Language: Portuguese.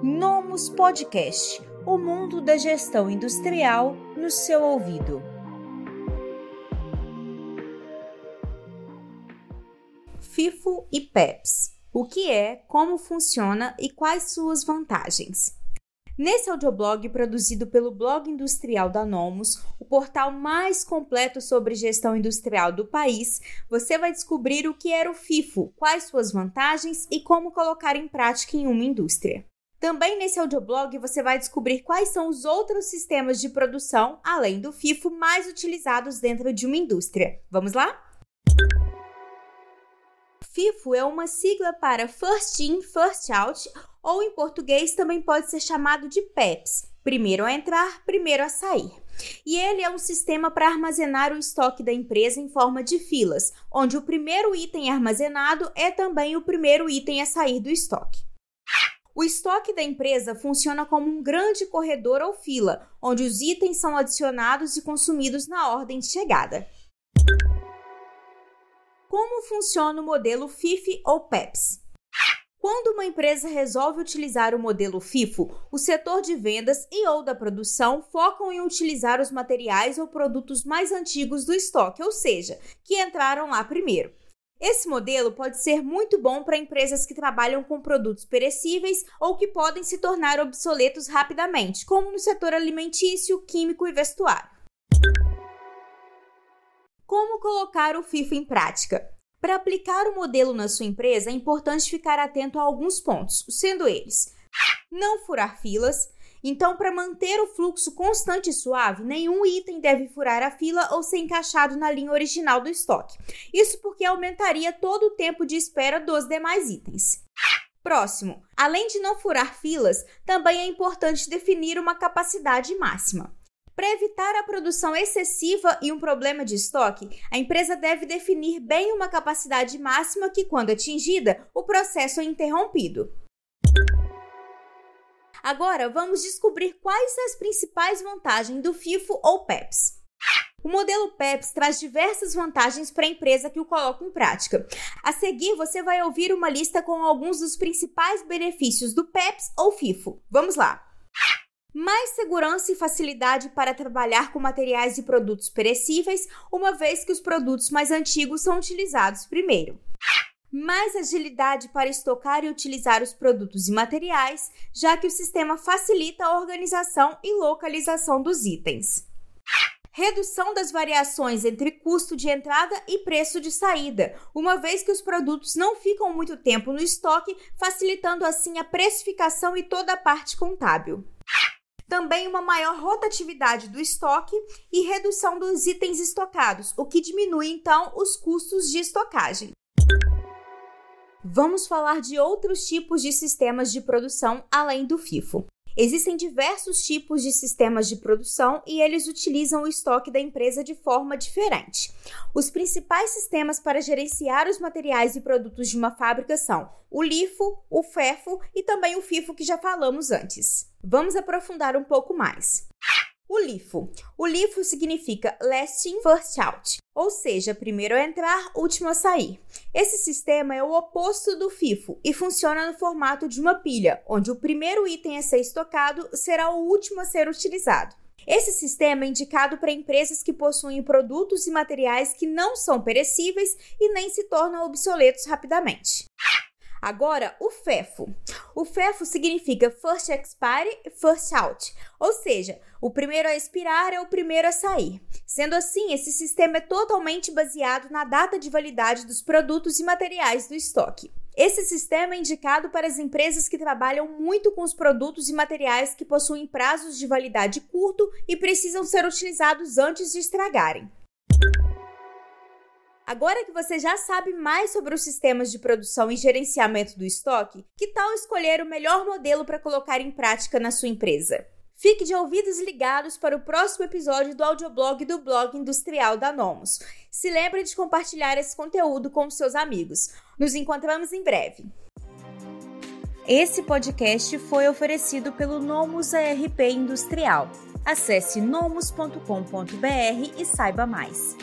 Nomos Podcast o mundo da gestão industrial no seu ouvido. FIFO e PEPS. O que é, como funciona e quais suas vantagens? Nesse audioblog produzido pelo Blog Industrial da Nomos, o portal mais completo sobre gestão industrial do país, você vai descobrir o que era o FIFO, quais suas vantagens e como colocar em prática em uma indústria. Também nesse audioblog você vai descobrir quais são os outros sistemas de produção, além do FIFO, mais utilizados dentro de uma indústria. Vamos lá? FIFO é uma sigla para First In, First Out, ou em português também pode ser chamado de PEPS, primeiro a entrar, primeiro a sair. E ele é um sistema para armazenar o estoque da empresa em forma de filas, onde o primeiro item armazenado é também o primeiro item a sair do estoque. O estoque da empresa funciona como um grande corredor ou fila, onde os itens são adicionados e consumidos na ordem de chegada. Como funciona o modelo FIFO ou PEPS? Quando uma empresa resolve utilizar o modelo FIFO, o setor de vendas e ou da produção focam em utilizar os materiais ou produtos mais antigos do estoque, ou seja, que entraram lá primeiro. Esse modelo pode ser muito bom para empresas que trabalham com produtos perecíveis ou que podem se tornar obsoletos rapidamente, como no setor alimentício, químico e vestuário. Como colocar o FIFO em prática? Para aplicar o modelo na sua empresa, é importante ficar atento a alguns pontos, sendo eles: não furar filas, então, para manter o fluxo constante e suave, nenhum item deve furar a fila ou ser encaixado na linha original do estoque. Isso porque aumentaria todo o tempo de espera dos demais itens. Próximo, além de não furar filas, também é importante definir uma capacidade máxima. Para evitar a produção excessiva e um problema de estoque, a empresa deve definir bem uma capacidade máxima que, quando atingida, o processo é interrompido. Agora vamos descobrir quais as principais vantagens do FIFO ou PEPS. O modelo PEPS traz diversas vantagens para a empresa que o coloca em prática. A seguir, você vai ouvir uma lista com alguns dos principais benefícios do PEPS ou FIFO. Vamos lá! Mais segurança e facilidade para trabalhar com materiais e produtos perecíveis, uma vez que os produtos mais antigos são utilizados primeiro mais agilidade para estocar e utilizar os produtos e materiais, já que o sistema facilita a organização e localização dos itens. Redução das variações entre custo de entrada e preço de saída, uma vez que os produtos não ficam muito tempo no estoque, facilitando assim a precificação e toda a parte contábil. Também uma maior rotatividade do estoque e redução dos itens estocados, o que diminui então os custos de estocagem vamos falar de outros tipos de sistemas de produção além do FIFO. Existem diversos tipos de sistemas de produção e eles utilizam o estoque da empresa de forma diferente. Os principais sistemas para gerenciar os materiais e produtos de uma fábrica são o LIFO, o FEFO e também o FIFO que já falamos antes. Vamos aprofundar um pouco mais. O LIFO. O LIFO significa Last In, First Out, ou seja, primeiro a entrar, último a sair. Esse sistema é o oposto do FIFO e funciona no formato de uma pilha, onde o primeiro item a ser estocado será o último a ser utilizado. Esse sistema é indicado para empresas que possuem produtos e materiais que não são perecíveis e nem se tornam obsoletos rapidamente. Agora, o FEFO. O FEFO significa First Expire, First Out, ou seja, o primeiro a expirar é o primeiro a sair. Sendo assim, esse sistema é totalmente baseado na data de validade dos produtos e materiais do estoque. Esse sistema é indicado para as empresas que trabalham muito com os produtos e materiais que possuem prazos de validade curto e precisam ser utilizados antes de estragarem. Agora que você já sabe mais sobre os sistemas de produção e gerenciamento do estoque, que tal escolher o melhor modelo para colocar em prática na sua empresa? Fique de ouvidos ligados para o próximo episódio do audioblog do blog industrial da Nomos. Se lembre de compartilhar esse conteúdo com seus amigos. Nos encontramos em breve. Esse podcast foi oferecido pelo Nomos ARP Industrial. Acesse nomos.com.br e saiba mais.